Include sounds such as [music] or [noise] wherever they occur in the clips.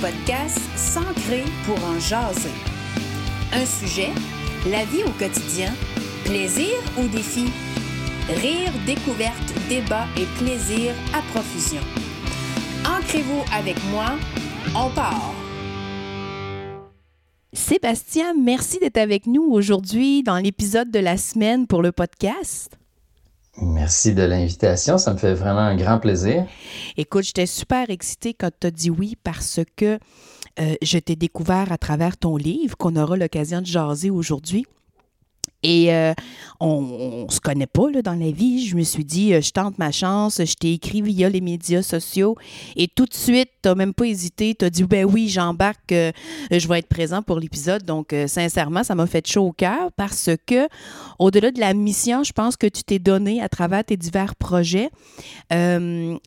podcast S'ancrer pour en jaser. Un sujet, la vie au quotidien, plaisir ou défi? Rire, découverte, débat et plaisir à profusion. Ancrez-vous avec moi, on part! Sébastien, merci d'être avec nous aujourd'hui dans l'épisode de la semaine pour le podcast. Merci de l'invitation, ça me fait vraiment un grand plaisir. Écoute, j'étais super excitée quand tu as dit oui parce que euh, je t'ai découvert à travers ton livre qu'on aura l'occasion de jaser aujourd'hui. Et euh, on, ne se connaît pas là, dans la vie. Je me suis dit, euh, je tente ma chance. Je t'ai écrit via les médias sociaux. Et tout de suite, tu n'as même pas hésité. Tu as dit, ben oui, j'embarque. Euh, je vais être présent pour l'épisode. Donc, sincèrement, ça m'a fait chaud au cœur parce que, au-delà de la mission, je pense que tu t'es donné à travers tes divers projets.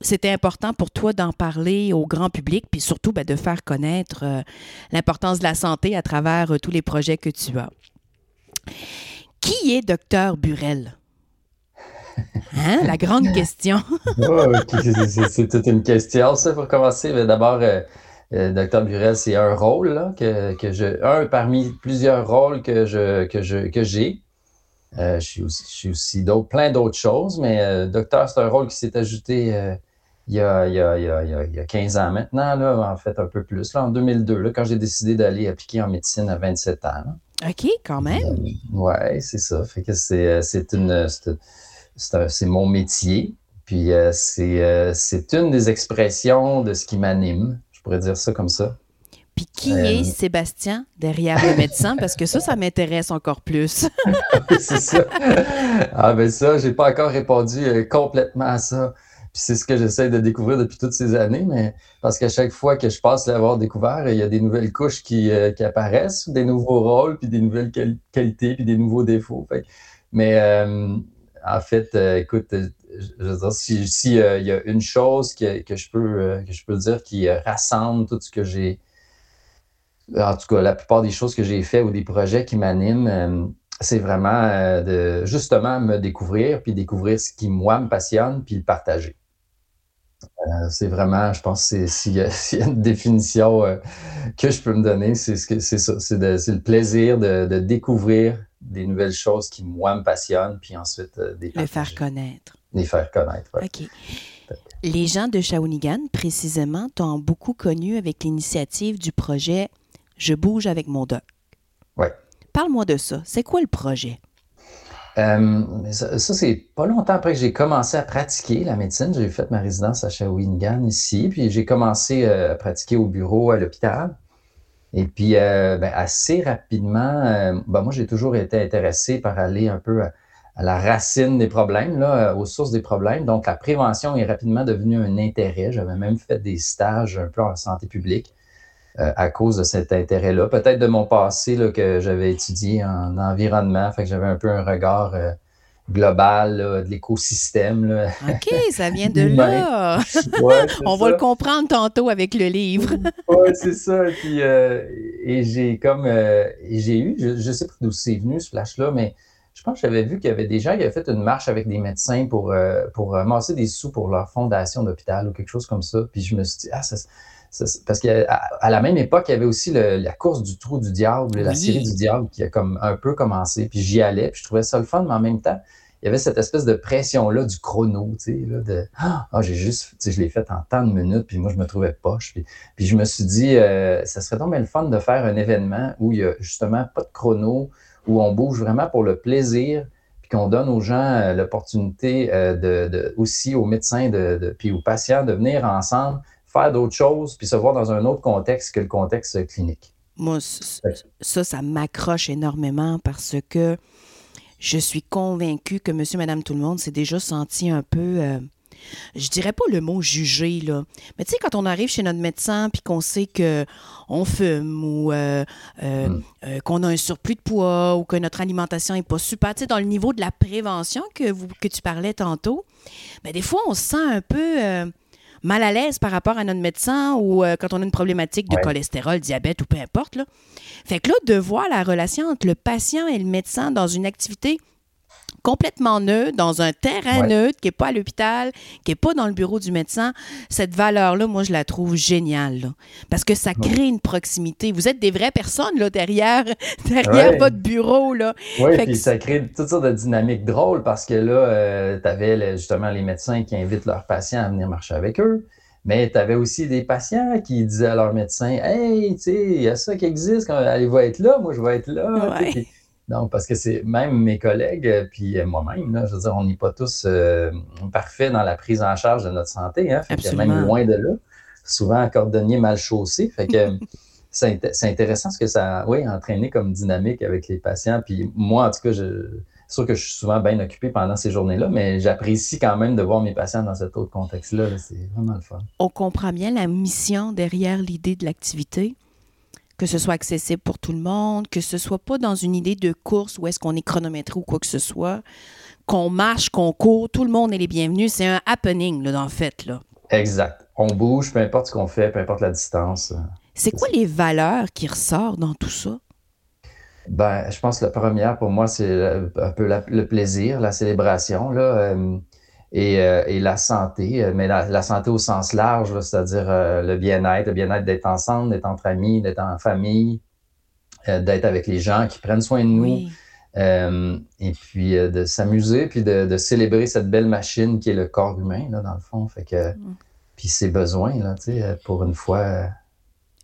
C'était important pour toi d'en parler au grand public, puis surtout ben, de faire connaître l'importance de la santé à travers tous les projets que tu as. Qui est docteur Burel? Hein? La grande [laughs] question. c'est toute une question, ça, pour commencer. D'abord, euh, euh, docteur Burel, c'est un rôle que, que, je. Un parmi plusieurs rôles que je que je que j'ai. Euh, je suis aussi, je suis aussi plein d'autres choses, mais docteur, c'est un rôle qui s'est ajouté il, y a, il, y a, il, y a, 15 ans maintenant, là, en fait un peu plus, là, en 2002, là, quand j'ai décidé d'aller appliquer en médecine à 27 ans. OK, quand même. Euh, oui, c'est ça. Fait que c'est, euh, c'est une. C'est, mon métier. Puis euh, c'est, c'est une des expressions de ce qui m'anime. Je pourrais dire ça comme ça. Puis qui est Sébastien derrière le médecin? Parce que ça, ça m'intéresse encore plus. [laughs] c'est ça. Ah ben ça, j'ai pas encore répondu complètement à ça. C'est ce que j'essaie de découvrir depuis toutes ces années, mais parce qu'à chaque fois que je passe l'avoir découvert, il y a des nouvelles couches qui, euh, qui, apparaissent, des nouveaux rôles, puis des nouvelles qualités, puis des nouveaux défauts. mais euh, en fait, euh, écoute, je veux dire, si, y a une chose que, que, je peux, que je peux dire qui rassemble tout ce que j'ai, en tout cas, la plupart des choses que j'ai fait ou des projets qui m'animent, c'est vraiment de justement me découvrir, puis découvrir ce qui, moi, me passionne, puis le partager. Euh, c'est vraiment, je pense, [laughs] s'il y, a une définition euh, que je peux me donner, c'est ça. C'est le plaisir de, découvrir des nouvelles choses qui, moi, me passionnent, puis ensuite euh, des Les faire connaître. Les faire connaître, OK. Les gens de Shawinigan, précisément, t'ont beaucoup connu avec l'initiative du projet Je bouge avec mon doc. Oui. Parle-moi de ça. C'est quoi le projet? Euh, ça, c'est pas longtemps après que j'ai commencé à pratiquer la médecine. J'ai fait ma résidence à Shawinigan ici, puis j'ai commencé euh, à pratiquer au bureau à l'hôpital. Et puis, euh, ben, assez rapidement, ben, moi, j'ai toujours été intéressé par aller un peu à, la racine des problèmes, aux sources des problèmes. Donc, la prévention est rapidement devenue un intérêt. J'avais même fait des stages un peu en santé publique. Euh, à cause de cet intérêt-là. Peut-être de mon passé là, que j'avais étudié en environnement, fait que j'avais un peu un regard euh, global de l'écosystème. OK, ça vient [laughs] de là. [laughs] On va le comprendre tantôt avec le livre. [laughs] oui, c'est ça. Puis, euh, et j'ai comme j'ai eu, je ne sais pas d'où c'est venu ce flash-là, mais je pense que j'avais vu qu'il y avait des gens qui avaient fait une marche avec des médecins pour, pour ramasser des sous pour leur fondation d'hôpital ou quelque chose comme ça. Puis je me suis dit, ah, ça, parce qu'à à la même époque, il y avait aussi la course du trou du diable, la série du diable qui a comme un peu commencé. Puis j'y allais, puis je trouvais ça le fun, mais en même temps, il y avait cette espèce de pression-là du chrono, tu sais, là, de ah, j'ai juste, tu sais, je l'ai fait en tant de minutes, puis moi, je me trouvais poche. Puis, puis je me suis dit, euh, ça serait donc bien le fun de faire un événement où il y a justement pas de chrono, où on bouge vraiment pour le plaisir, puis qu'on donne aux gens euh, l'opportunité euh, de, de, aussi aux médecins, de, de, puis aux patients de venir ensemble faire d'autres choses, puis se voir dans un autre contexte que le contexte clinique. Moi, ça, ça m'accroche énormément parce que je suis convaincue que monsieur, madame, tout le monde s'est déjà senti un peu... Euh, je dirais pas le mot jugé, là. Mais tu sais, quand on arrive chez notre médecin puis qu'on sait que on fume ou euh, euh, hmm. qu'on a un surplus de poids ou que notre alimentation n'est pas super, tu sais, dans le niveau de la prévention que, vous, que tu parlais tantôt, mais ben, des fois, on se sent un peu mal à l'aise par rapport à notre médecin ou euh, quand on a une problématique de cholestérol, diabète ou peu importe. Là. Fait que là, de voir la relation entre le patient et le médecin dans une activité complètement neutre, dans un terrain neutre, qui n'est pas à l'hôpital, qui n'est pas dans le bureau du médecin, cette valeur-là, moi, je la trouve géniale. parce que ça crée une proximité. Vous êtes des vraies personnes là, derrière, [laughs] derrière votre bureau. Oui, puis ça crée toutes sortes de dynamiques drôles parce que là, euh, tu avais justement les médecins qui invitent leurs patients à venir marcher avec eux. Mais tu avais aussi des patients qui disaient à leur médecin Hey, tu sais, il y a ça qui existe, allez-vous être là, moi je vais être là. Donc, parce que c'est même mes collègues, euh, puis euh, moi-même, je veux dire, on n'est pas tous euh, parfaits dans la prise en charge de notre santé. Hein, fait que même loin de là. Souvent, cordonnier mal chaussé. Fait que [laughs] c'est intéressant ce que ça a oui, entraîné comme dynamique avec les patients. Puis moi, en tout cas, je, c'est sûr que je suis souvent bien occupé pendant ces journées-là, mais j'apprécie quand même de voir mes patients dans cet autre contexte-là. C'est vraiment le fun. On comprend bien la mission derrière l'idée de l'activité que ce soit accessible pour tout le monde, que ce soit pas dans une idée de course où est-ce qu'on est chronométré ou quoi que ce soit, qu'on marche, qu'on court, tout le monde est les bienvenus. C'est un happening, là, en fait. Là. Exact. On bouge, peu importe ce qu'on fait, peu importe la distance. C'est quoi les valeurs qui ressortent dans tout ça? Ben, je pense que la première, pour moi, c'est un peu le plaisir, la célébration. Là. Euh, euh, et, la santé, euh, mais la, santé au sens large, c'est-à-dire euh, le bien-être, le bien-être d'être ensemble, d'être entre amis, d'être en famille, d'être avec les gens qui prennent soin de nous, et puis de s'amuser, puis de, célébrer cette belle machine qui est le corps humain, là, dans le fond. Fait que, mm. Puis ses besoins, là, pour une fois.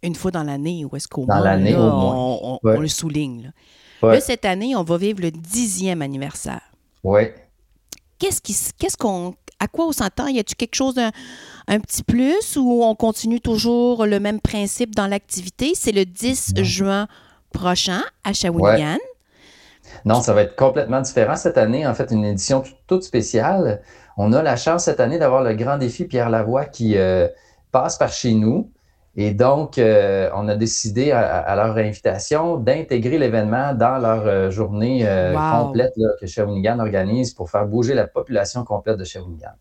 Une fois dans l'année, ou est-ce qu'au moins, on, on, le souligne. Là. cette année, on va vivre le dixième anniversaire. Oui qu'est-ce qui, qu'est-ce qu'on, à quoi on s'entend? Y a-t-il quelque chose d'un un petit plus ou on continue toujours le même principe dans l'activité? C'est le 10 juin prochain à Shawinigan. Non, ça va être complètement différent cette année. En fait, une édition toute spéciale. On a la chance cette année d'avoir le grand défi Pierre Lavoie qui euh, passe par chez nous. Et donc, euh, on a décidé à, leur invitation d'intégrer l'événement dans leur euh, journée euh, complète que Shawinigan organise pour faire bouger la population complète de Shawinigan.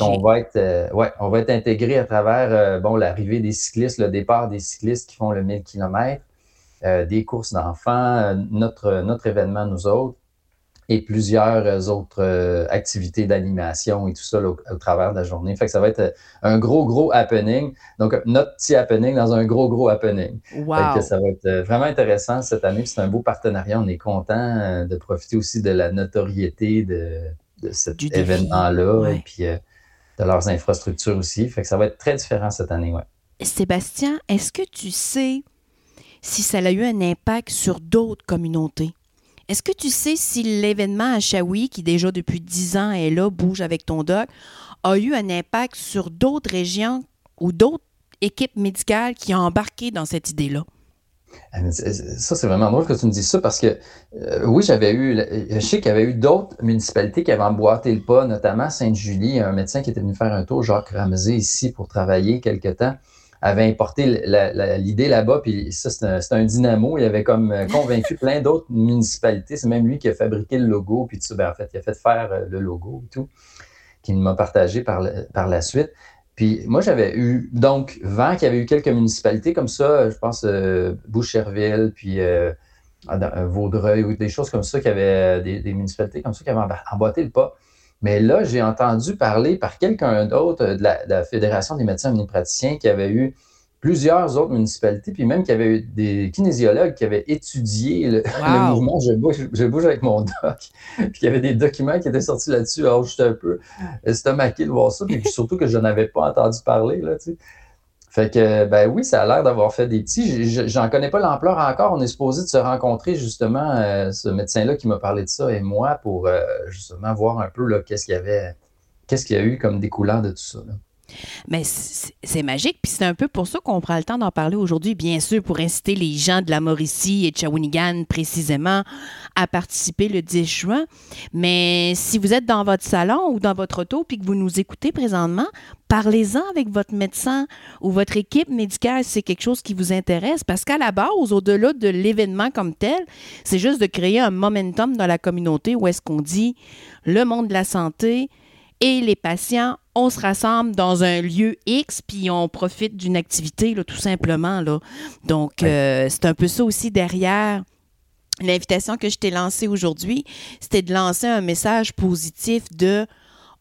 On va être, ouais, on va être intégré à travers bon l'arrivée des cyclistes, le départ des cyclistes qui font le 1000 km, des courses d'enfants, notre, notre événement nous autres et plusieurs euh, autres euh, activités d'animation et tout ça au, travers de la journée. Fait que ça va être euh, un gros, gros happening. Donc, notre petit happening dans un gros, gros happening. Wow. que ça va être vraiment intéressant cette année. C'est un beau partenariat. On est content de profiter aussi de la notoriété de, de cet événement-là et puis de leurs infrastructures aussi. Fait que ça va être très différent cette année, ouais. Sébastien, est-ce que tu sais si ça a eu un impact sur d'autres communautés? Est-ce que tu sais si l'événement à Shawi, qui déjà depuis 10 ans est là, bouge avec ton doc, a eu un impact sur d'autres régions ou d'autres équipes médicales qui ont embarqué dans cette idée-là? Euh, ça, c'est vraiment drôle que tu me dises ça parce que euh, oui, j'avais eu, je sais qu'il y avait eu d'autres municipalités qui avaient emboîté le pas, notamment Sainte-Julie, un médecin qui était venu faire un tour, Jacques Ramsey, ici pour travailler quelque temps avait importé l'idée là-bas, puis ça, c'est un, dynamo. Il avait comme euh, convaincu [laughs] plein d'autres municipalités. C'est même lui qui a fabriqué le logo, puis tout ça. Ben, en fait, il a fait faire euh, le logo et tout, qu'il m'a partagé par, par la suite. Puis moi, j'avais eu donc vent qu'il y avait eu quelques municipalités comme ça, je pense euh, Boucherville, puis Vaudreuil, ou des choses comme ça, qui avaient des, des, municipalités comme ça qui avaient emboîté le pas. Mais là, j'ai entendu parler par quelqu'un d'autre de, la, Fédération des médecins omnipraticiens qui avait eu plusieurs autres municipalités, puis même qui avait eu des kinésiologues qui avaient étudié le, [laughs] mouvement je bouge, avec mon doc, [laughs] puis il y avait des documents qui étaient sortis là-dessus. Alors, j'étais un peu estomaqué de voir ça, puis surtout que je n'avais pas entendu parler. Là, tu sais. Fait que, ben oui, ça a l'air d'avoir fait des petits. J'en connais pas l'ampleur encore. On est supposé de se rencontrer, justement, euh, ce médecin-là qui m'a parlé de ça et moi pour euh, justement voir un peu qu'est-ce qu'il y avait, qu'est-ce qu'il y a eu comme découlant de tout ça. Mais c'est magique, puis c'est un peu pour ça qu'on prend le temps d'en parler aujourd'hui, bien sûr, pour inciter les gens de la Mauricie et de Shawinigan précisément à participer le 10 juin. Mais si vous êtes dans votre salon ou dans votre auto puis que vous nous écoutez présentement, parlez-en avec votre médecin ou votre équipe médicale si c'est quelque chose qui vous intéresse, parce qu'à la base, au-delà de l'événement comme tel, c'est juste de créer un momentum dans la communauté où est-ce qu'on dit le monde de la santé et les patients on se rassemble dans un lieu X, puis on profite d'une activité, là, tout simplement. Là. Donc, euh, c'est un peu ça aussi derrière l'invitation que je t'ai lancée aujourd'hui, c'était de lancer un message positif de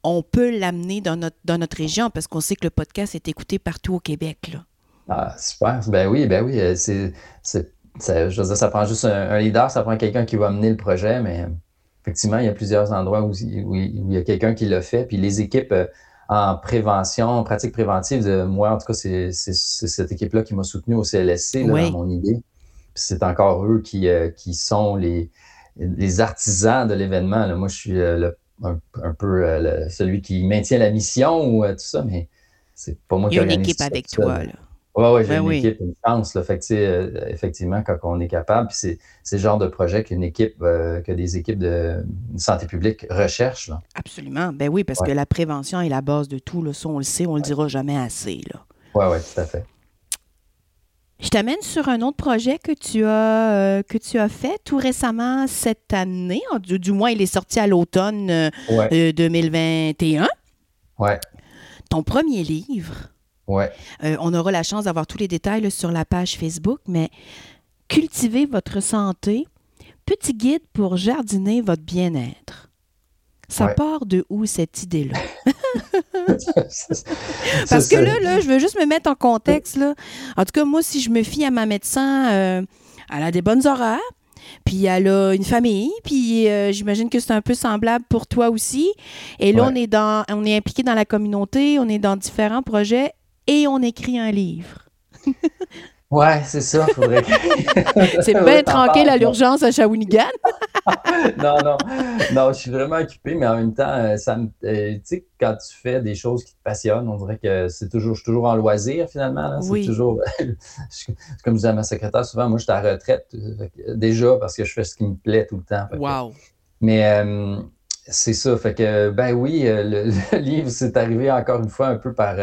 on peut l'amener dans notre, dans notre région parce qu'on sait que le podcast est écouté partout au Québec. Là. Ah, super. Ben oui, ben oui. Euh, c'est, ça, je veux dire, ça prend juste un, leader, ça prend quelqu'un qui va mener le projet, mais effectivement, il y a plusieurs endroits où, il y a quelqu'un qui l'a fait. Puis les équipes euh, en prévention, en pratique préventive, de moi, en tout cas, c'est, cette équipe-là qui m'a soutenu au CLSC dans mon idée. c'est encore eux qui, euh, qui sont les, les artisans de l'événement. Moi, je suis un, peu celui qui maintient la mission ou tout ça, mais c'est pas moi qui Il y a une équipe avec toi. Là. Oui, ouais, j'ai ben une équipe, une chance. Là. Fait que, euh, effectivement, quand on est capable, c'est, c'est le genre de projet qu'une équipe, euh, que des équipes de santé publique recherchent. Là. Absolument. Ben oui, parce que la prévention est la base de tout. Là. Ça, on le sait, on ne le dira jamais assez. Oui, oui, tout à fait. Je t'amène sur un autre projet que tu as, euh, que tu as fait tout récemment cette année. Du, du moins, il est sorti à l'automne 2021. Oui. Ton premier livre. Ouais. Euh, on aura la chance d'avoir tous les détails sur la page Facebook, mais cultivez votre santé, petit guide pour jardiner votre bien-être. Ça part de où cette idée-là? [laughs] [laughs] Parce que là, là, je veux juste me mettre en contexte. Là. En tout cas, moi, si je me fie à ma médecin, euh, elle a des bonnes horaires, puis elle a une famille, puis euh, j'imagine que c'est un peu semblable pour toi aussi. Et là, on est dans, on est impliqué dans la communauté, on est dans différents projets et on écrit un livre. Ouais, c'est ça. Faudrait... [laughs] c'est bien tranquille à l'urgence à Shawinigan. [laughs] non, non. Non, je suis vraiment occupé, mais en même temps, euh, ça me, euh, tu sais, quand tu fais des choses qui te passionnent, on dirait que c'est toujours, je suis toujours en loisir finalement. C'est toujours, [laughs] comme je disais à ma secrétaire souvent, moi je suis à retraite euh, déjà parce que je fais ce qui me plaît tout le temps. Wow. mais c'est ça. Fait que, ben oui, le, [laughs] le livre, c'est arrivé encore une fois un peu par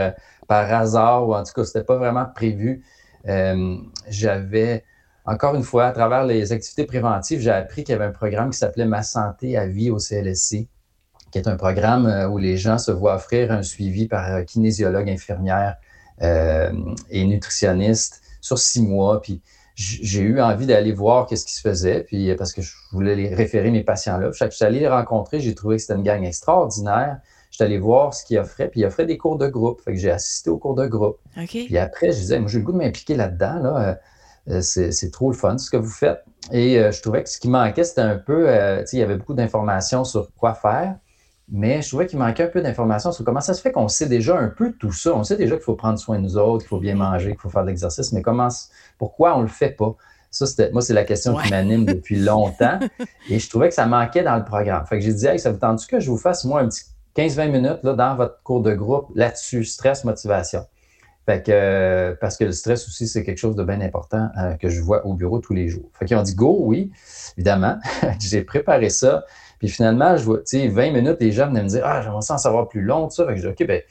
par hasard, ou en tout cas, ce n'était pas vraiment prévu. Euh, j'avais, encore une fois, à travers les activités préventives, j'ai appris qu'il y avait un programme qui s'appelait Ma santé à vie au CLSC, qui est un programme euh, où les gens se voient offrir un suivi par kinésiologue, infirmière euh, et nutritionniste sur six mois. Puis j'ai eu envie d'aller voir qu'est-ce qui se faisait, puis parce que je voulais les référer mes patients là. Je suis allé les rencontrer, j'ai trouvé que c'était une gang extraordinaire. J'étais allé voir ce qu'il offrait, puis il offrait des cours de groupe. Fait que j'ai assisté aux cours de groupe. Puis après, je disais, moi, j'ai le goût de m'impliquer là-dedans. Là. Euh, c'est trop le fun, ce que vous faites. Et euh, je trouvais que ce qui manquait, c'était un peu, euh, tu sais, il y avait beaucoup d'informations sur quoi faire, mais je trouvais qu'il manquait un peu d'informations sur comment ça se fait qu'on sait déjà un peu tout ça. On sait déjà qu'il faut prendre soin de nous autres, qu'il faut bien manger, qu'il faut faire de l'exercice, mais comment, pourquoi on ne le fait pas? Ça, moi, c'est la question qui m'anime depuis [laughs] longtemps. Et je trouvais que ça manquait dans le programme. Fait que j'ai dit, hey, ça vous tente que je vous fasse, moi, un petit 15-20 minutes là, dans votre cours de groupe là-dessus, stress, motivation. Fait que, euh, parce que le stress aussi, c'est quelque chose de bien important euh, que je vois au bureau tous les jours. Fait qu'ils ont dit go, oui, évidemment. [laughs] j'ai préparé ça. Puis finalement, je vois, tu sais, 20 minutes, les gens venaient me dire Ah, j'aimerais ça en savoir plus long, tout ça. Fait que je dis OK, ben,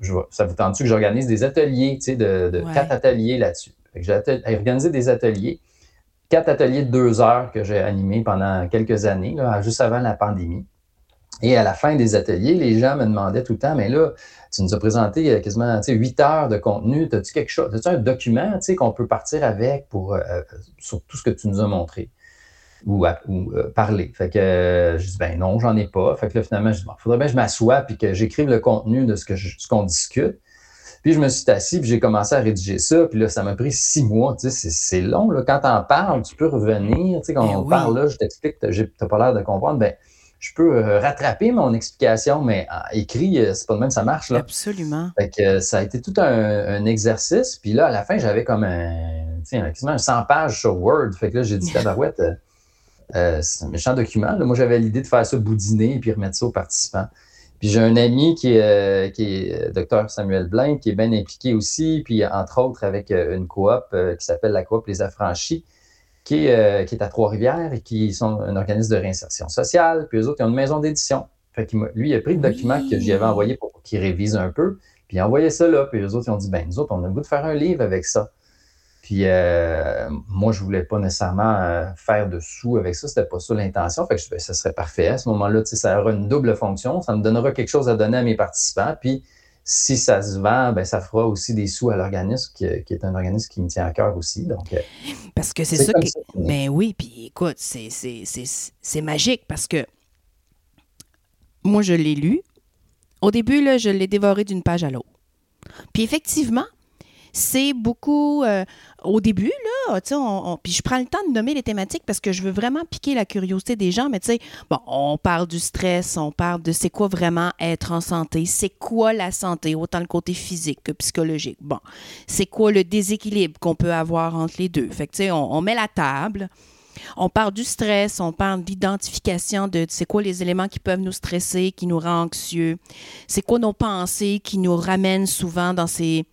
je, ça vous tente-tu que j'organise des ateliers, tu sais, de, quatre ateliers là-dessus? J'ai organisé des ateliers, quatre ateliers de deux heures que j'ai animés pendant quelques années, là, juste avant la pandémie. Et à la fin des ateliers, les gens me demandaient tout le temps, mais là, tu nous as présenté euh, quasiment huit heures de contenu. As-tu quelque chose, as-tu un document qu'on peut partir avec pour, euh, euh, sur tout ce que tu nous as montré ou, parler? Fait que je dis, ben non, j'en ai pas. Fait que là, finalement, je faudrait bien que je m'assoie puis que j'écrive le contenu de ce qu'on discute. Puis je me suis assis, puis j'ai commencé à rédiger ça. Puis là, ça m'a pris six mois. Tu sais, c'est long. Là. Quand tu en parles, tu peux revenir. Tu sais, quand ben on parle là, je t'explique, tu n'as pas l'air de comprendre. Ben, je peux euh, rattraper mon explication, mais écrit, euh, c'est pas de même ça marche. Là. Absolument. Fait que, euh, ça a été tout un, exercice. Puis là, à la fin, j'avais comme un, quasiment un 100 pages sur Word. Fait que là, j'ai dit, [laughs] tabarouette, c'est un méchant document. Moi, j'avais l'idée de faire ça boudiner et puis remettre ça aux participants. Puis j'ai un ami qui est, qui est docteur Samuel Blain, qui est bien impliqué aussi, puis entre autres avec une coop qui s'appelle la coop Les Affranchis, euh, qui est, à Trois-Rivières et qui sont un organisme de réinsertion sociale. Puis eux autres, ils ont une maison d'édition. Lui, il a pris le document que j'y envoyé pour qu'il révise un peu. Puis il a envoyé ça là. Puis eux autres, ils ont dit, ben nous autres, on a le goût de faire un livre avec ça. Puis euh, moi, je voulais pas nécessairement euh, faire de sous avec ça. C'était pas ça l'intention. Fait que je, ben, ça serait parfait. À ce moment-là, ça aura une double fonction. Ça me donnera quelque chose à donner à mes participants. Puis si ça se vend, ben, ça fera aussi des sous à l'organisme, qui, est un organisme qui me tient à cœur aussi. Donc, euh, Parce que c'est ça que. Ben oui, puis écoute, c'est magique parce que moi, je l'ai lu. Au début, là, je l'ai dévoré d'une page à l'autre. Puis effectivement, c'est beaucoup euh, au début, là, tu sais, puis je prends le temps de nommer les thématiques parce que je veux vraiment piquer la curiosité des gens, mais tu sais, bon, on parle du stress, on parle de c'est quoi vraiment être en santé, c'est quoi la santé, autant le côté physique que psychologique. Bon, c'est quoi le déséquilibre qu'on peut avoir entre les deux? Fait que, tu sais, on, met la table. On parle du stress, on parle d'identification de c'est quoi les éléments qui peuvent nous stresser, qui nous rendent anxieux, c'est quoi nos pensées qui nous ramènent souvent dans ces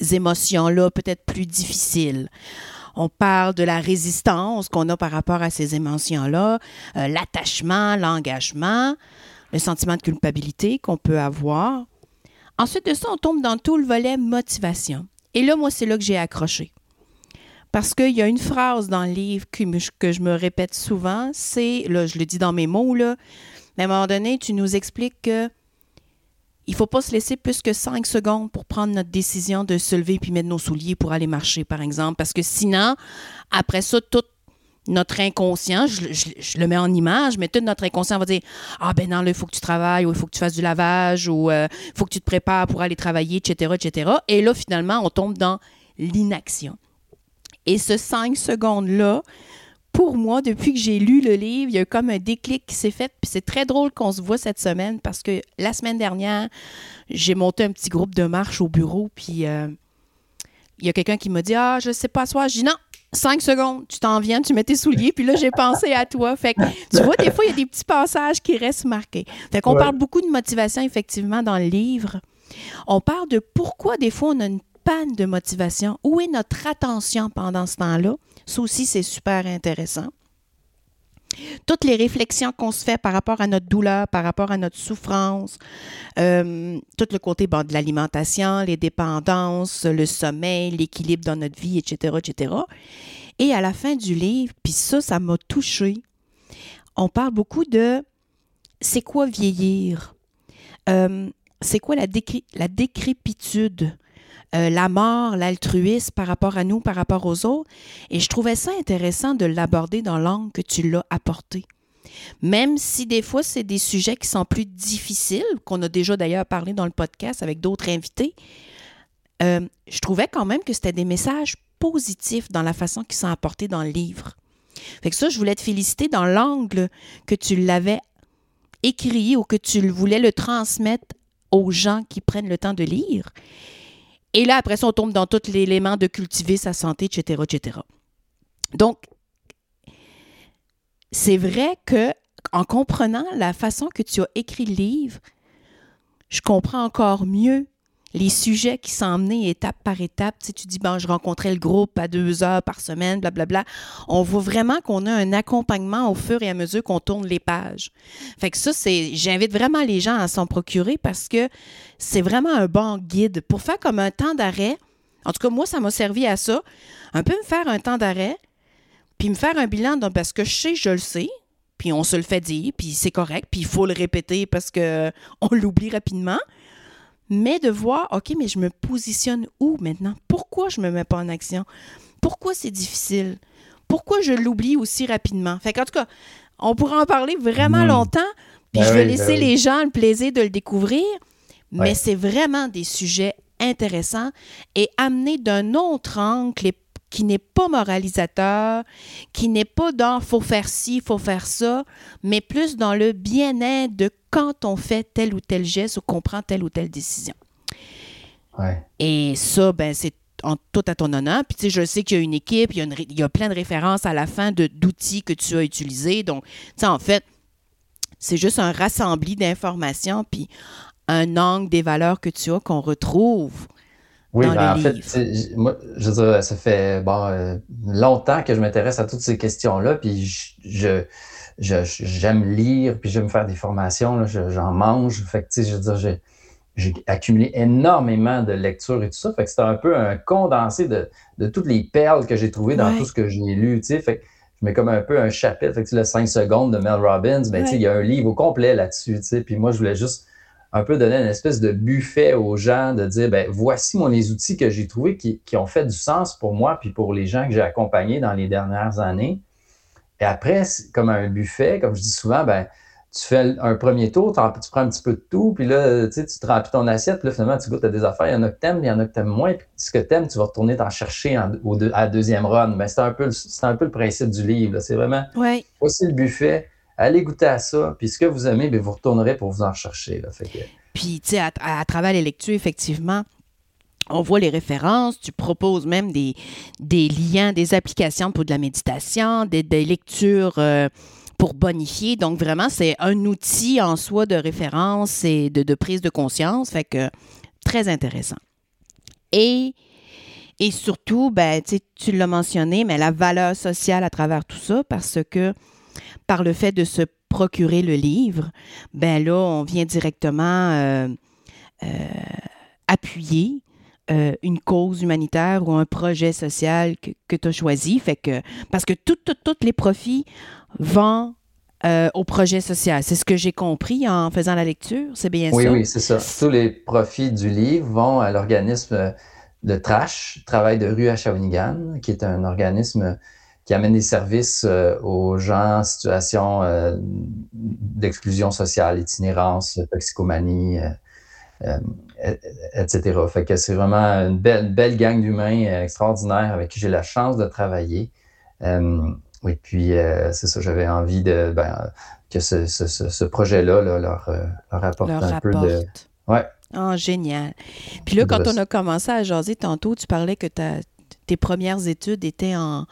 émotions-là peut-être plus difficiles. On parle de la résistance qu'on a par rapport à ces émotions-là, euh, l'attachement, l'engagement, le sentiment de culpabilité qu'on peut avoir. Ensuite de ça, on tombe dans tout le volet motivation. Et là, moi, c'est là que j'ai accroché. Parce qu'il y a une phrase dans le livre que, que je me répète souvent, c'est, là, je le dis dans mes mots, là, à un moment donné, tu nous expliques que il ne faut pas se laisser plus que cinq secondes pour prendre notre décision de se lever puis mettre nos souliers pour aller marcher, par exemple. Parce que sinon, après ça, tout notre inconscient, je, le mets en image, mais tout notre inconscient va dire Ah ben non, là, il faut que tu travailles, ou il faut que tu fasses du lavage, ou il euh, faut que tu te prépares pour aller travailler, etc., etc. Et là, finalement, on tombe dans l'inaction. Et ce cinq secondes-là, pour moi, depuis que j'ai lu le livre, il y a comme un déclic qui s'est fait. Puis c'est très drôle qu'on se voit cette semaine parce que la semaine dernière, j'ai monté un petit groupe de marche au bureau. Puis euh, il y a quelqu'un qui m'a dit Ah, je sais pas soir. Je dis non, cinq secondes, tu t'en viens, tu mets tes souliers. Puis là, j'ai pensé à toi. Fait que, tu vois, des fois, il y a des petits passages qui restent marqués. Fait qu'on parle beaucoup de motivation, effectivement, dans le livre. On parle de pourquoi, des fois, on a une panne de motivation. Où est notre attention pendant ce temps-là? Ça aussi, c'est super intéressant. Toutes les réflexions qu'on se fait par rapport à notre douleur, par rapport à notre souffrance, euh, tout le côté de l'alimentation, les dépendances, le sommeil, l'équilibre dans notre vie, etc., etc. Et à la fin du livre, puis ça, ça m'a touché. On parle beaucoup de c'est quoi vieillir? Euh, c'est quoi la décrépitude? Euh, la mort, l'altruisme par rapport à nous, par rapport aux autres. Et je trouvais ça intéressant de l'aborder dans l'angle que tu l'as apporté. Même si des fois, c'est des sujets qui sont plus difficiles, qu'on a déjà d'ailleurs parlé dans le podcast avec d'autres invités, euh, je trouvais quand même que c'était des messages positifs dans la façon qu'ils sont apportés dans le livre. Fait que ça, je voulais te féliciter dans l'angle que tu l'avais écrit ou que tu voulais le transmettre aux gens qui prennent le temps de lire. Et là, après ça, on tombe dans tout l'élément de cultiver sa santé, etc., etc. Donc, c'est vrai que en comprenant la façon que tu as écrit le livre, je comprends encore mieux les sujets qui sont emmenés étape par étape. Tu, dis, bon, je rencontrais le groupe à deux heures par semaine, blablabla. On voit vraiment qu'on a un accompagnement au fur et à mesure qu'on tourne les pages. Fait que ça, c'est, j'invite vraiment les gens à s'en procurer parce que c'est vraiment un bon guide pour faire comme un temps d'arrêt. En tout cas, moi, ça m'a servi à ça. Un peu me faire un temps d'arrêt, puis me faire un bilan, parce que je sais, je le sais, puis on se le fait dire, puis c'est correct, puis il faut le répéter parce qu'on [laughs] l'oublie rapidement mais de voir, OK, mais je me positionne où maintenant? Pourquoi je ne me mets pas en action? Pourquoi c'est difficile? Pourquoi je l'oublie aussi rapidement? Fait qu'en tout cas, on pourra en parler vraiment hmm. longtemps, puis ben je vais ben laisser les gens le plaisir de le découvrir, mais c'est vraiment des sujets intéressants et amenés d'un autre angle qui n'est pas moralisateur, qui n'est pas dans faut faire ci, faut faire ça, mais plus dans le bien-être de quand on fait tel ou tel geste ou qu'on prend telle ou telle décision. Et ça, ben, c'est en tout à ton honneur. Puis, tu sais, je sais qu'il y a une équipe, il y a, il y a plein de références à la fin d'outils que tu as utilisés. Donc, tu sais, en fait, c'est juste un rassembli d'informations, puis un angle des valeurs que tu as qu'on retrouve oui, ben, en fait, moi, je veux dire, ça fait bon, euh, longtemps que je m'intéresse à toutes ces questions-là, puis je, j'aime lire, puis j'aime faire des formations, j'en mange. Fait que, tu sais, je veux dire, j'ai accumulé énormément de lectures et tout ça. Fait que c'était un peu un condensé de, de toutes les perles que j'ai trouvées dans tout ce que j'ai lu, tu sais. Fait que je mets comme un peu un chapitre, fait que, le 5 secondes de Mel Robbins, ben, tu sais, il y a un livre au complet là-dessus, tu sais. Puis moi, je voulais juste un peu donner une espèce de buffet aux gens, de dire, ben voici mon, les outils que j'ai trouvés qui, ont fait du sens pour moi, puis pour les gens que j'ai accompagnés dans les dernières années. Et après, comme un buffet, comme je dis souvent, ben, tu fais un premier tour, tu prends un petit peu de tout, puis là, tu te remplis ton assiette, puis là, finalement, tu goûtes à des affaires. Il y en a que t'aimes, il y en a que t'aimes moins. Puis ce que t'aimes, tu vas retourner t'en chercher à la deuxième run. Mais c'est un, peu, un peu le principe du livre. C'est vraiment ouais. aussi le buffet, allez goûter à ça, puis ce que vous aimez, bien, vous retournerez pour vous en chercher. Là. Puis, tu sais, à, travers les lectures, effectivement, on voit les références, tu proposes même des, des liens, des applications pour de la méditation, des, lectures euh, pour bonifier. Donc, vraiment, c'est un outil en soi de référence et de, prise de conscience. Fait que très intéressant. Et, et surtout, ben, tu l'as mentionné, mais la valeur sociale à travers tout ça, parce que par le fait de se procurer le livre, ben là, on vient directement euh, euh, appuyer euh, une cause humanitaire ou un projet social que, tu as choisi. Fait que, parce que tous les profits vont euh, au projet social. C'est ce que j'ai compris en faisant la lecture. C'est bien ça? Oui, oui, c'est ça. Tous les profits du livre vont à l'organisme de Trash, Travail de rue à Shawinigan, qui est un organisme qui amène des services euh, aux gens en situation d'exclusion sociale, itinérance, toxicomanie, etc. Fait que c'est vraiment une belle, belle gang d'humains euh, extraordinaires avec qui j'ai la chance de travailler. Euh, oui, puis euh, c'est ça, j'avais envie de ben, que ce, projet-là leur, apporte un peu de. Ouais. Oh, génial. Puis là, quand on a commencé à jaser tantôt, tu parlais que tes premières études étaient en,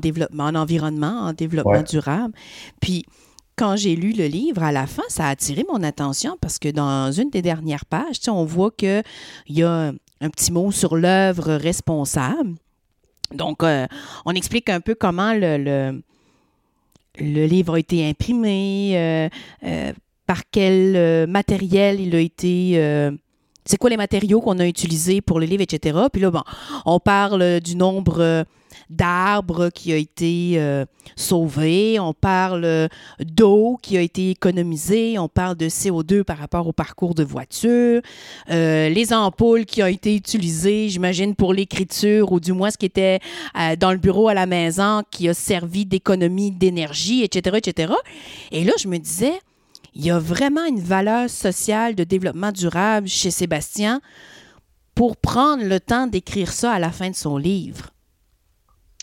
développement, en environnement, en développement durable. Puis quand j'ai lu le livre, à la fin, ça a attiré mon attention parce que dans une des dernières pages, on voit qu'il y a un petit mot sur l'œuvre responsable. Donc, euh, on explique un peu comment le, le, livre a été imprimé, euh, euh, par quel matériel il a été c'est quoi les matériaux qu'on a utilisés pour le livre, etc. Puis là, bon, on parle du nombre d'arbres qui a été euh, sauvé, on parle d'eau qui a été économisée, on parle de CO2 par rapport au parcours de voiture, euh, les ampoules qui ont été utilisées, j'imagine, pour l'écriture ou du moins ce qui était euh, dans le bureau à la maison qui a servi d'économie d'énergie, etc., etc. Et là, je me disais, il y a vraiment une valeur sociale de développement durable chez Sébastien pour prendre le temps d'écrire ça à la fin de son livre.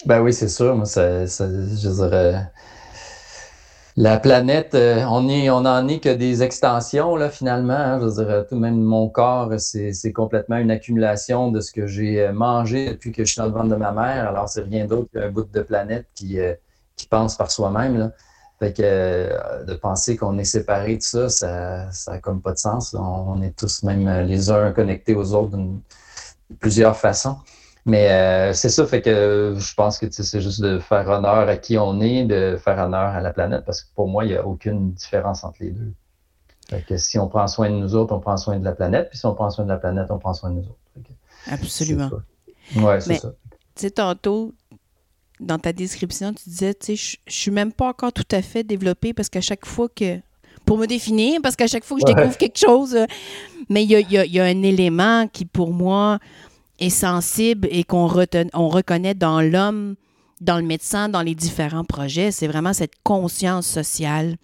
Ben oui, c'est sûr. Moi, ça, dirais. La planète, euh, on est, on en est que des extensions, là, finalement. Hein. je dirais, tout même mon corps, c'est complètement une accumulation de ce que j'ai euh, mangé depuis que je suis dans le ventre de ma mère. Alors, c'est rien d'autre qu'un bout de planète qui, euh, qui pense par soi-même. Fait que de penser qu'on est séparé de ça, ça n'a comme pas de sens. On, est tous même les uns connectés aux autres de plusieurs façons. Mais euh, c'est ça, fait que je pense que c'est juste de faire honneur à qui on est, de faire honneur à la planète, parce que pour moi, il n'y a aucune différence entre les deux. Fait que si on prend soin de nous autres, on prend soin de la planète, puis si on prend soin de la planète, on prend soin de nous autres. Absolument. Oui, c'est ça. Tu sais, tantôt, dans ta description, tu disais, tu sais, je suis même pas encore tout à fait développé parce qu'à chaque fois que pour me définir, parce qu'à chaque fois que je découvre quelque chose, euh, mais il y a, un élément qui, pour moi, est sensible et qu'on on reconnaît dans l'homme, dans le médecin, dans les différents projets, c'est vraiment cette conscience sociale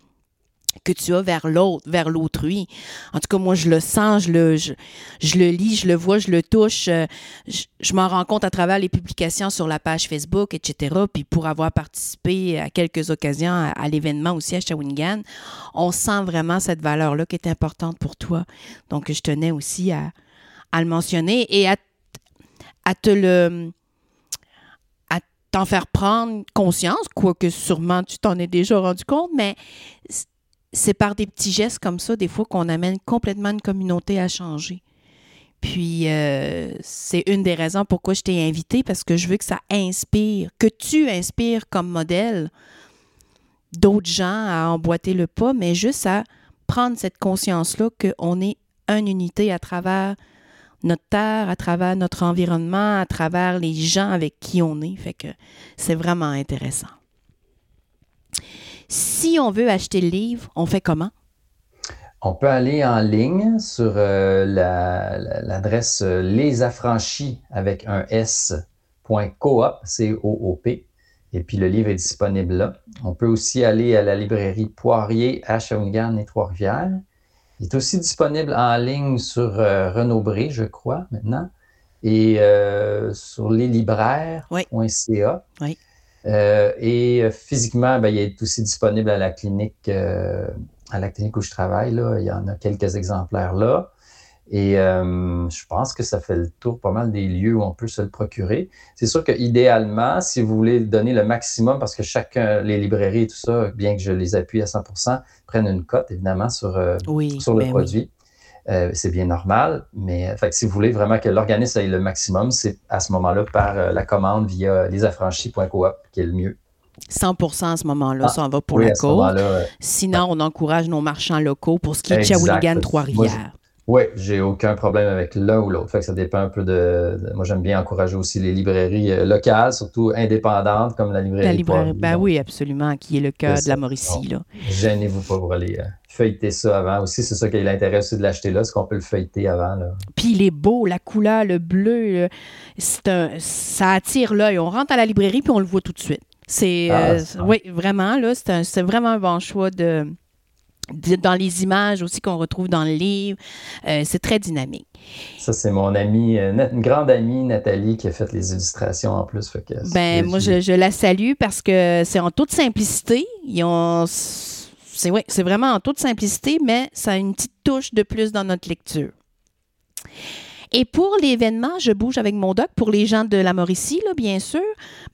que tu as vers l'autre, vers l'autrui. En tout cas, moi, je le sens, je le, je, le lis, je le vois, je le touche. Euh, je, m'en rends compte à travers les publications sur la page Facebook, etc. Puis pour avoir participé à quelques occasions à, l'événement aussi à Shawinigan, on sent vraiment cette valeur-là qui est importante pour toi. Donc, je tenais aussi à, à le mentionner et à à te le t'en faire prendre conscience, quoique sûrement tu t'en es déjà rendu compte, mais c'est par des petits gestes comme ça, des fois, qu'on amène complètement une communauté à changer. Puis, euh, c'est une des raisons pourquoi je t'ai invité, parce que je veux que ça inspire, que tu inspires comme modèle d'autres gens à emboîter le pas, mais juste à prendre cette conscience-là qu'on est une unité à travers notre terre, à travers notre environnement, à travers les gens avec qui on est. Fait que c'est vraiment intéressant. Si on veut acheter le livre, on fait comment? On peut aller en ligne sur euh, l'adresse euh, lesaffranchis avec un S.coop, C-O-O-P. Et puis le livre est disponible là. On peut aussi aller à la librairie Poirier à Shawinigan et Trois-Rivières. Il est aussi disponible en ligne sur euh, Renaud-Bré, je crois, maintenant, et euh, sur leslibraires.ca. Oui. Et physiquement, ben, il est aussi disponible à la clinique, à la clinique où je travaille. Là. Il y en a quelques exemplaires là. Et euh, je pense que ça fait le tour pas mal des lieux où on peut se le procurer. C'est sûr qu'idéalement, si vous voulez donner le maximum, parce que chacun, les librairies et tout ça, bien que je les appuie à 100% prennent une cote, évidemment, sur, euh, sur le ben produit. Euh, c'est bien normal, mais fait, si vous voulez vraiment que l'organisme ait le maximum, c'est à ce moment-là par la commande via lesaffranchis.coop qui est le mieux. 100% à ce moment-là, ah, ça en va pour la cause. Sinon, on encourage nos marchands locaux pour ce qui est Shawinigan, Trois-Rivières. Oui, j'ai aucun problème avec l'un ou l'autre. Fait que ça dépend un peu de. moi, j'aime bien encourager aussi les librairies euh, locales, surtout indépendantes, comme la librairie. La librairie, ben oui, absolument, qui est le cas de la Mauricie. Là. Gênez-vous pas pour aller euh, feuilleter ça avant. Aussi, c'est ça qui a l'intérêt aussi de l'acheter là, c'est qu'on peut le feuilleter avant. Là. Puis il est beau, la couleur, le bleu, c'est un, ça attire l'œil. On rentre à la librairie puis on le voit tout de suite. C'est, ah, euh, oui, vraiment, là, c'est vraiment un bon choix de dans les images aussi qu'on retrouve dans le livre. Euh, c'est très dynamique. Ça, c'est mon amie, euh, une grande amie, Nathalie, qui a fait les illustrations en plus. ben, moi, je, la salue parce que c'est en toute simplicité. C'est ouais, vraiment en toute simplicité, mais ça a une petite touche de plus dans notre lecture. Et pour l'événement, je bouge avec mon doc pour les gens de la Mauricie, là, bien sûr.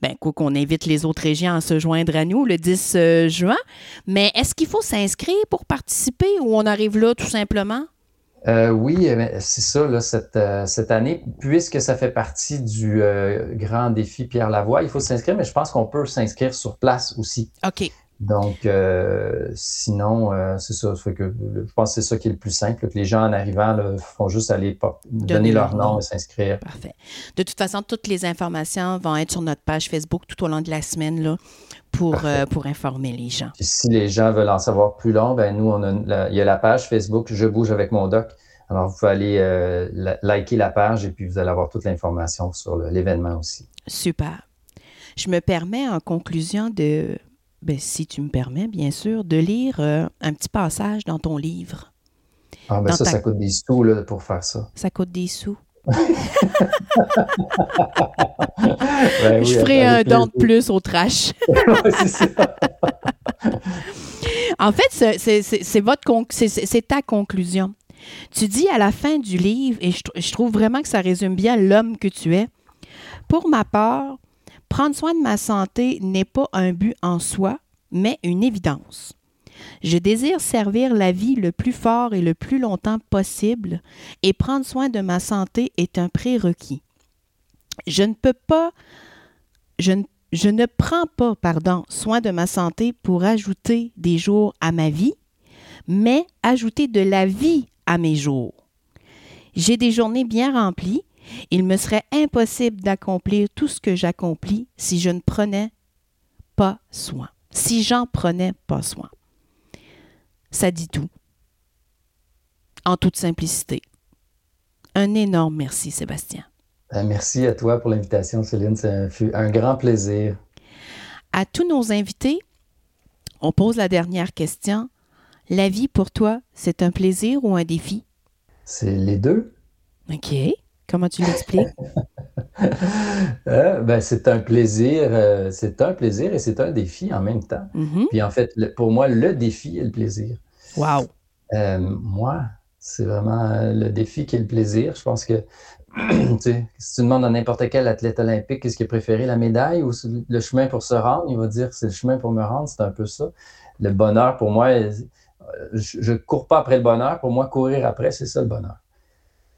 Ben, quoi qu'on invite les autres régions à se joindre à nous le 10 euh, juin. Mais est-ce qu'il faut s'inscrire pour participer ou on arrive là tout simplement? Euh, oui, c'est ça, là, cette, euh, cette, année, puisque ça fait partie du grand défi Pierre Lavoie, il faut s'inscrire, mais je pense qu'on peut s'inscrire sur place aussi. OK. Donc, euh, sinon, euh, c'est ça. que, je pense que c'est ça qui est le plus simple, que les gens en arrivant font juste aller donner, leur nom et s'inscrire. Parfait. De toute façon, toutes les informations vont être sur notre page Facebook tout au long de la semaine là, pour, euh, pour informer les gens. si les gens veulent en savoir plus long, ben nous, on a il y a la page Facebook Je bouge avec mon doc. Alors, vous pouvez aller liker la page et puis vous allez avoir toute l'information sur l'événement aussi. Super. Je me permets en conclusion de ben, si tu me permets, bien sûr, de lire euh, un petit passage dans ton livre. Ah, ben ça, ça coûte des sous là, pour faire ça. Ça coûte des sous. [laughs] Ben Je ferai un don de plus au trash. [laughs] [laughs] en fait, c'est votre c'est ta conclusion. Tu dis à la fin du livre, et je trouve vraiment que ça résume bien l'homme que tu es. Pour ma part, Prendre soin de ma santé n'est pas un but en soi, mais une évidence. Je désire servir la vie le plus fort et le plus longtemps possible, et prendre soin de ma santé est un prérequis. Je ne peux pas, je ne, je ne prends pas, pardon, soin de ma santé pour ajouter des jours à ma vie, mais ajouter de la vie à mes jours. J'ai des journées bien remplies, il me serait impossible d'accomplir tout ce que j'accomplis si je ne prenais pas soin, si j'en prenais pas soin. Ça dit tout. En toute simplicité. Un énorme merci, Sébastien. Ben, merci à toi pour l'invitation, Céline. Ça fut un grand plaisir. À tous nos invités, on pose la dernière question. La vie pour toi, c'est un plaisir ou un défi? C'est les deux. OK. Comment tu l'expliques? [laughs] Euh, ben, c'est un plaisir, euh, c'est un plaisir et c'est un défi en même temps. Mm-hmm. Puis en fait, pour moi, le défi est le plaisir. Wow! Euh, moi, c'est vraiment le défi qui est le plaisir. Je pense que [clears throat] si tu demandes à n'importe quel athlète olympique qu'est-ce qu'il a préféré, la médaille ou le chemin pour se rendre, il va dire c'est le chemin pour me rendre, c'est un peu ça. Le bonheur, pour moi, je ne cours pas après le bonheur. Pour moi, courir après, c'est ça le bonheur.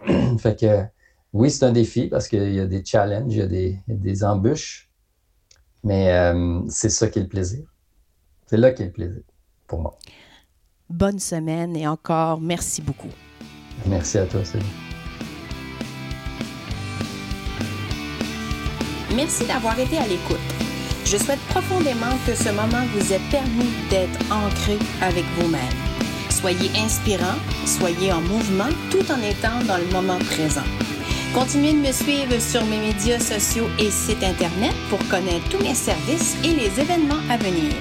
[clears throat] fait que oui, c'est un défi parce qu'il y a des challenges, il y a des, embûches, mais euh, c'est ça qui est le plaisir. C'est là qui est le plaisir pour moi. Bonne semaine et encore merci beaucoup. Merci à toi, Céline. Merci d'avoir été à l'écoute. Je souhaite profondément que ce moment vous ait permis d'être ancré avec vous-même. Soyez inspirant, soyez en mouvement tout en étant dans le moment présent. Continuez de me suivre sur mes médias sociaux et sites Internet pour connaître tous mes services et les événements à venir.